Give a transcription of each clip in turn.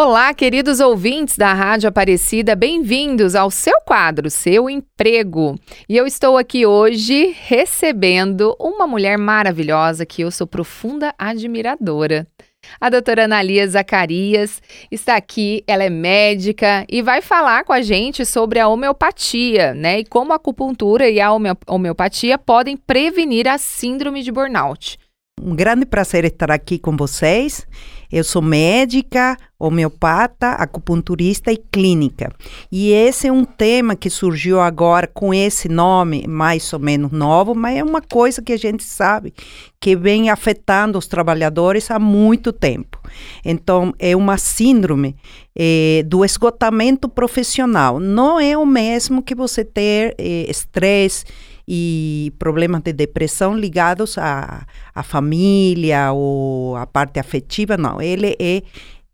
Olá, queridos ouvintes da Rádio Aparecida, bem-vindos ao seu quadro, Seu Emprego. E eu estou aqui hoje recebendo uma mulher maravilhosa que eu sou profunda admiradora. A doutora Analia Zacarias está aqui, ela é médica e vai falar com a gente sobre a homeopatia, né? E como a acupuntura e a homeopatia podem prevenir a síndrome de burnout. Um grande prazer estar aqui com vocês. Eu sou médica, homeopata, acupunturista e clínica. E esse é um tema que surgiu agora com esse nome mais ou menos novo, mas é uma coisa que a gente sabe que vem afetando os trabalhadores há muito tempo. Então, é uma síndrome eh, do esgotamento profissional. Não é o mesmo que você ter eh, estresse e problemas de depressão ligados à, à família ou à parte afetiva, não. Ele é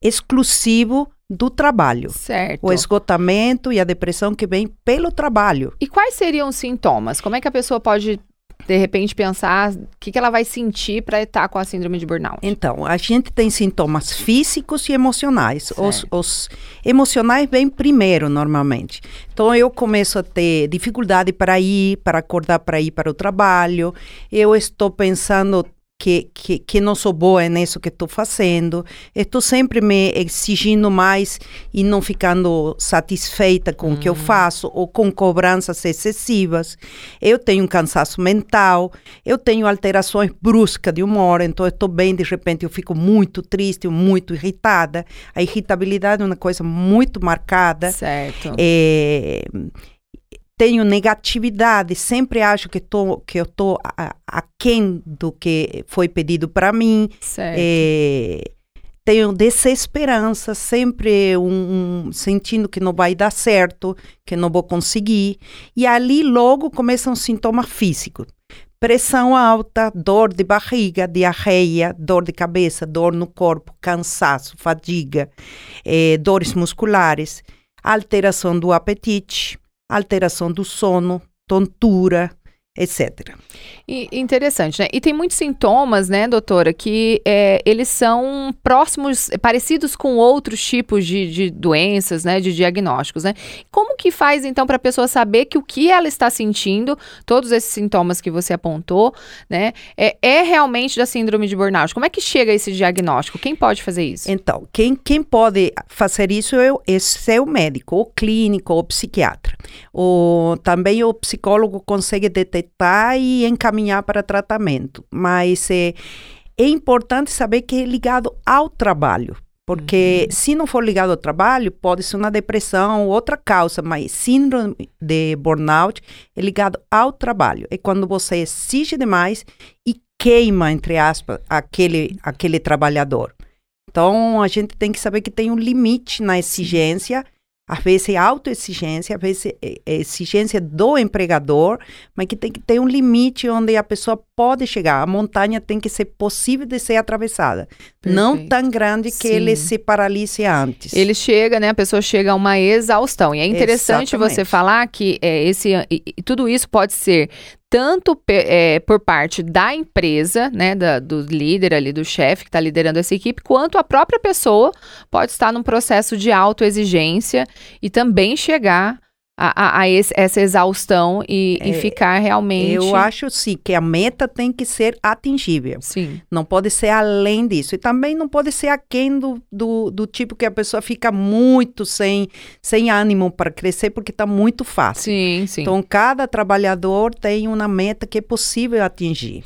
exclusivo do trabalho. Certo. O esgotamento e a depressão que vem pelo trabalho. E quais seriam os sintomas? Como é que a pessoa pode de repente pensar o que, que ela vai sentir para estar com a síndrome de burnout? Então, a gente tem sintomas físicos e emocionais. Os, os, emocionais vêm primeiro, normalmente. Então, eu começo a ter dificuldade para ir, para acordar para ir para o trabalho. Eu estou pensando que, que, que não sou boa nisso que estou fazendo, estou sempre me exigindo mais e não ficando satisfeita com o que eu hum. faço ou com cobranças excessivas. Eu tenho um cansaço mental, eu tenho alterações bruscas de humor, então estou bem, de repente eu fico muito triste, muito irritada. A irritabilidade é uma coisa muito marcada. Certo. É, tenho negatividade, sempre acho que, tô, que eu estou aquém do que foi pedido para mim. É, tenho desesperança, sempre um, um, sentindo que não vai dar certo, que não vou conseguir. E ali logo começam os sintomas físicos. Pressão alta, dor de barriga, diarreia, dor de cabeça, dor no corpo, cansaço, fadiga, eh, dores musculares, alteração do apetite, alteração do sono, tontura, etc. E, interessante, né? E tem muitos sintomas, né, doutora, que é, eles são próximos, parecidos com outros tipos de, de, doenças, né, de diagnósticos, né? Como que faz, então, para a pessoa saber que o que ela está sentindo, todos esses sintomas que você apontou, né, é, é realmente da síndrome de burnout? Como é que chega esse diagnóstico? Quem pode fazer isso? Então, quem, quem pode fazer isso é, é seu médico, ou clínico, ou psiquiatra. Ou também o psicólogo consegue detectar detectar e encaminhar para tratamento. Mas é, é importante saber que é ligado ao trabalho. Porque uhum. se não for ligado ao trabalho, pode ser uma depressão ou outra causa, mas síndrome de burnout é ligado ao trabalho. É quando você exige demais e queima, entre aspas, aquele, aquele trabalhador. Então, a gente tem que saber que tem um limite na exigência às vezes é autoexigência, às vezes é, é exigência do empregador, mas que tem que ter um limite onde a pessoa pode chegar. A montanha tem que ser possível de ser atravessada. Perfeito. Não tão grande que Sim. ele se paralise antes. Ele chega, né? A pessoa chega a uma exaustão. E é interessante Exatamente. você falar que é, esse, tudo isso pode ser tanto é, por parte da empresa, né, da, do líder ali, do chefe que está liderando essa equipe, quanto a própria pessoa pode estar num processo de autoexigência e também chegar a, a, a esse, essa exaustão e, é, e, ficar realmente. Eu acho sim que a meta tem que ser atingível. Sim. Não pode ser além disso. E também não pode ser aquém do, do, do tipo que a pessoa fica muito sem, sem ânimo para crescer, porque está muito fácil. Sim, sim. Então, cada trabalhador tem uma meta que é possível atingir.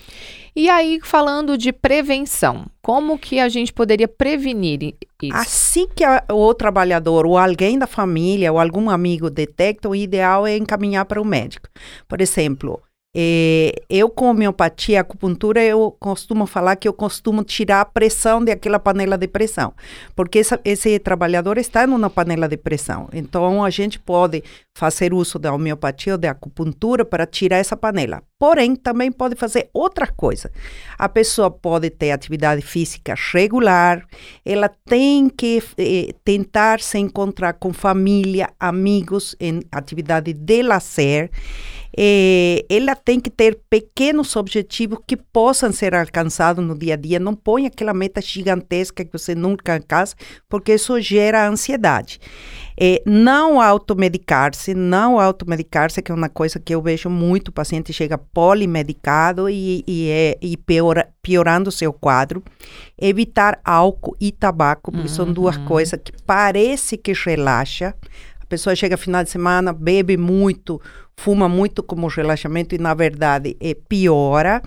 E aí, falando de prevenção, como que a gente poderia prevenir isso? Assim que a, o trabalhador ou alguém da família ou algum amigo detecta, o ideal é encaminhar para o médico. Por exemplo, é, eu com homeopatia, acupuntura, eu costumo falar que eu costumo tirar a pressão daquela panela de pressão, porque essa, esse trabalhador está numa panela de pressão. Então a gente pode fazer uso da homeopatia ou da acupuntura para tirar essa panela. Porém, também pode fazer outra coisa. A pessoa pode ter atividade física regular, ela tem que eh, tentar se encontrar com família, amigos em atividade de lazer é, ela tem que ter pequenos objetivos que possam ser alcançados no dia a dia. Não põe aquela meta gigantesca que você nunca alcança, porque isso gera ansiedade. É, não automedicar-se, não automedicar-se, que é uma coisa que eu vejo muito, o paciente chega polimedicado e, e, é, e piora, piorando o seu quadro. Evitar álcool e tabaco, porque uhum. são duas uhum. coisas que parece que relaxa. Pessoa chega final de semana, bebe muito, fuma muito como relaxamento e, na verdade, é, piora.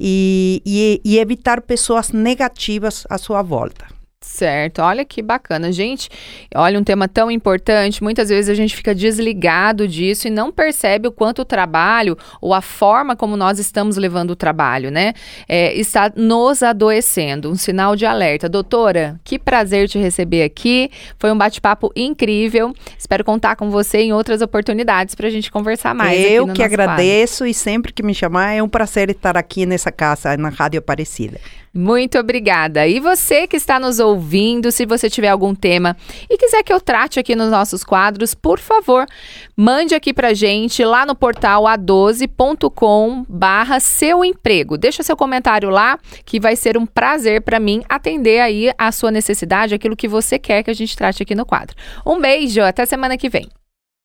E, e, e evitar pessoas negativas à sua volta. Certo, olha que bacana. Gente, olha um tema tão importante. Muitas vezes a gente fica desligado disso e não percebe o quanto o trabalho ou a forma como nós estamos levando o trabalho, né? É, está nos adoecendo. Um sinal de alerta. Doutora, que prazer te receber aqui. Foi um bate-papo incrível. Espero contar com você em outras oportunidades para a gente conversar mais. Eu que agradeço quadro. e sempre que me chamar é um prazer estar aqui nessa casa, na Rádio Aparecida. Muito obrigada. E você que está nos ouvindo, se você tiver algum tema e quiser que eu trate aqui nos nossos quadros, por favor, mande aqui pra gente lá no portal a12.com barra seu emprego. Deixa seu comentário lá, que vai ser um prazer para mim atender aí a sua necessidade, aquilo que você quer que a gente trate aqui no quadro. Um beijo, até semana que vem.